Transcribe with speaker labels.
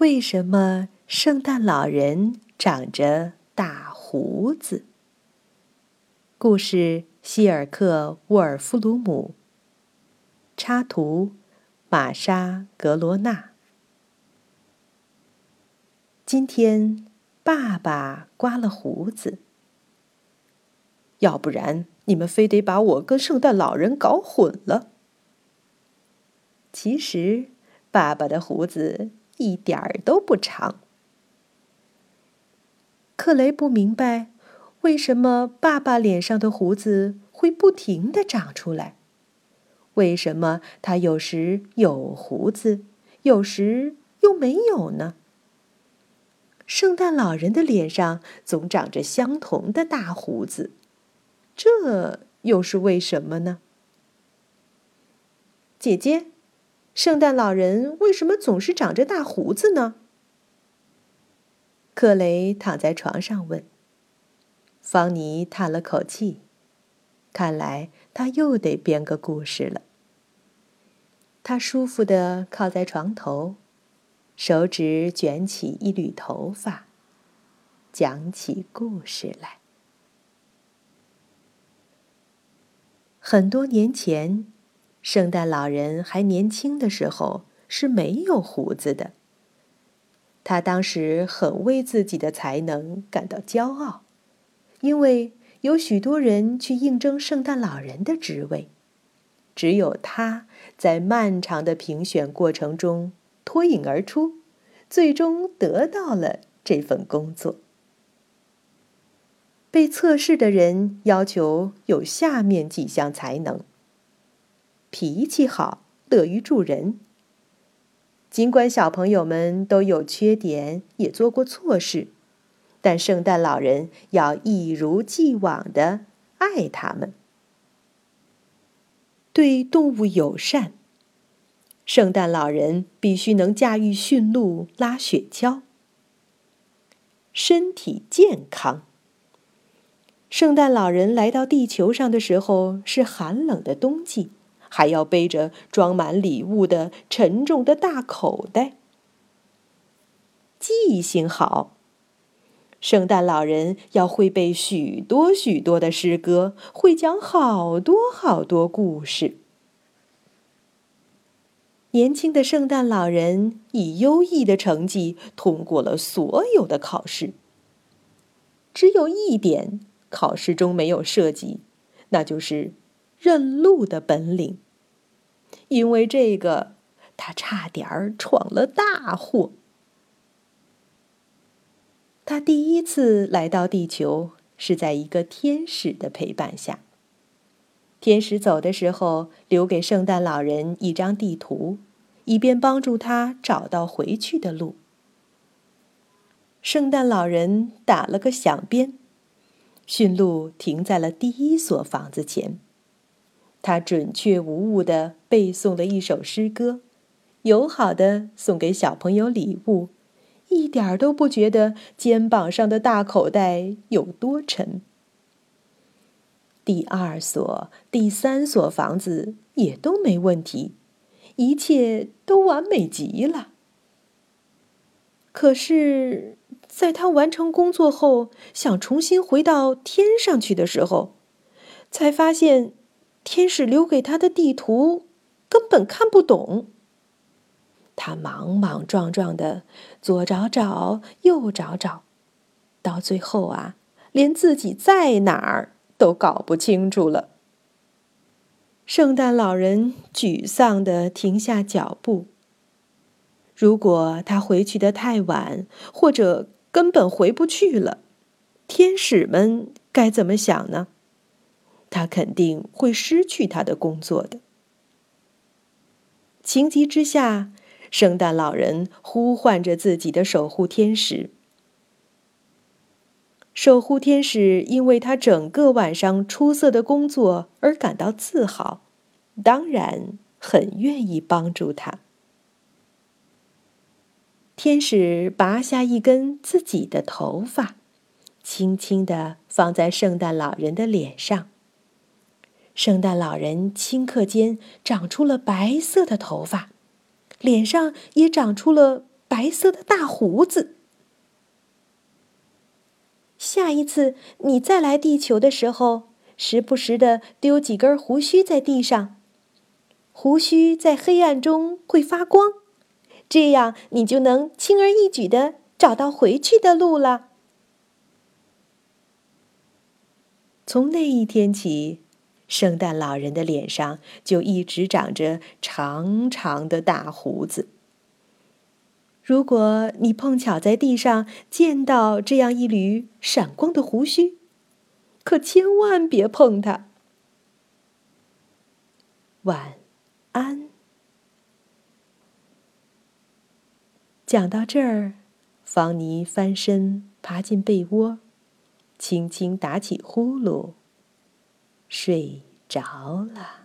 Speaker 1: 为什么圣诞老人长着大胡子？故事：希尔克·沃尔夫鲁姆。插图：玛莎·格罗纳。今天，爸爸刮了胡子。
Speaker 2: 要不然，你们非得把我跟圣诞老人搞混了。
Speaker 1: 其实，爸爸的胡子一点儿都不长。克雷不明白，为什么爸爸脸上的胡子会不停的长出来？为什么他有时有胡子，有时又没有呢？圣诞老人的脸上总长着相同的大胡子。这又是为什么呢？姐姐，圣诞老人为什么总是长着大胡子呢？克雷躺在床上问。方妮叹了口气，看来他又得编个故事了。他舒服的靠在床头，手指卷起一缕头发，讲起故事来。很多年前，圣诞老人还年轻的时候是没有胡子的。他当时很为自己的才能感到骄傲，因为有许多人去应征圣诞老人的职位，只有他在漫长的评选过程中脱颖而出，最终得到了这份工作。被测试的人要求有下面几项才能：脾气好，乐于助人。尽管小朋友们都有缺点，也做过错事，但圣诞老人要一如既往的爱他们。对动物友善，圣诞老人必须能驾驭驯鹿、拉雪橇。身体健康。圣诞老人来到地球上的时候是寒冷的冬季，还要背着装满礼物的沉重的大口袋。记性好，圣诞老人要会背许多许多的诗歌，会讲好多好多故事。年轻的圣诞老人以优异的成绩通过了所有的考试，只有一点。考试中没有涉及，那就是认路的本领。因为这个，他差点儿闯了大祸。他第一次来到地球是在一个天使的陪伴下。天使走的时候，留给圣诞老人一张地图，以便帮助他找到回去的路。圣诞老人打了个响鞭。驯鹿停在了第一所房子前，他准确无误地背诵了一首诗歌，友好地送给小朋友礼物，一点儿都不觉得肩膀上的大口袋有多沉。第二所、第三所房子也都没问题，一切都完美极了。可是。在他完成工作后，想重新回到天上去的时候，才发现天使留给他的地图根本看不懂。他莽莽撞撞的左找找，右找找，到最后啊，连自己在哪儿都搞不清楚了。圣诞老人沮丧的停下脚步。如果他回去的太晚，或者……根本回不去了，天使们该怎么想呢？他肯定会失去他的工作的。情急之下，圣诞老人呼唤着自己的守护天使。守护天使因为他整个晚上出色的工作而感到自豪，当然很愿意帮助他。天使拔下一根自己的头发，轻轻地放在圣诞老人的脸上。圣诞老人顷刻间长出了白色的头发，脸上也长出了白色的大胡子。下一次你再来地球的时候，时不时的丢几根胡须在地上，胡须在黑暗中会发光，这样你就能轻而易举的找到回去的路了。
Speaker 2: 从那一天起，圣诞老人的脸上就一直长着长长的大胡子。如果你碰巧在地上见到这样一缕闪光的胡须，可千万别碰它。晚安。讲到这儿，方妮翻身爬进被窝，轻轻打起呼噜，睡着了。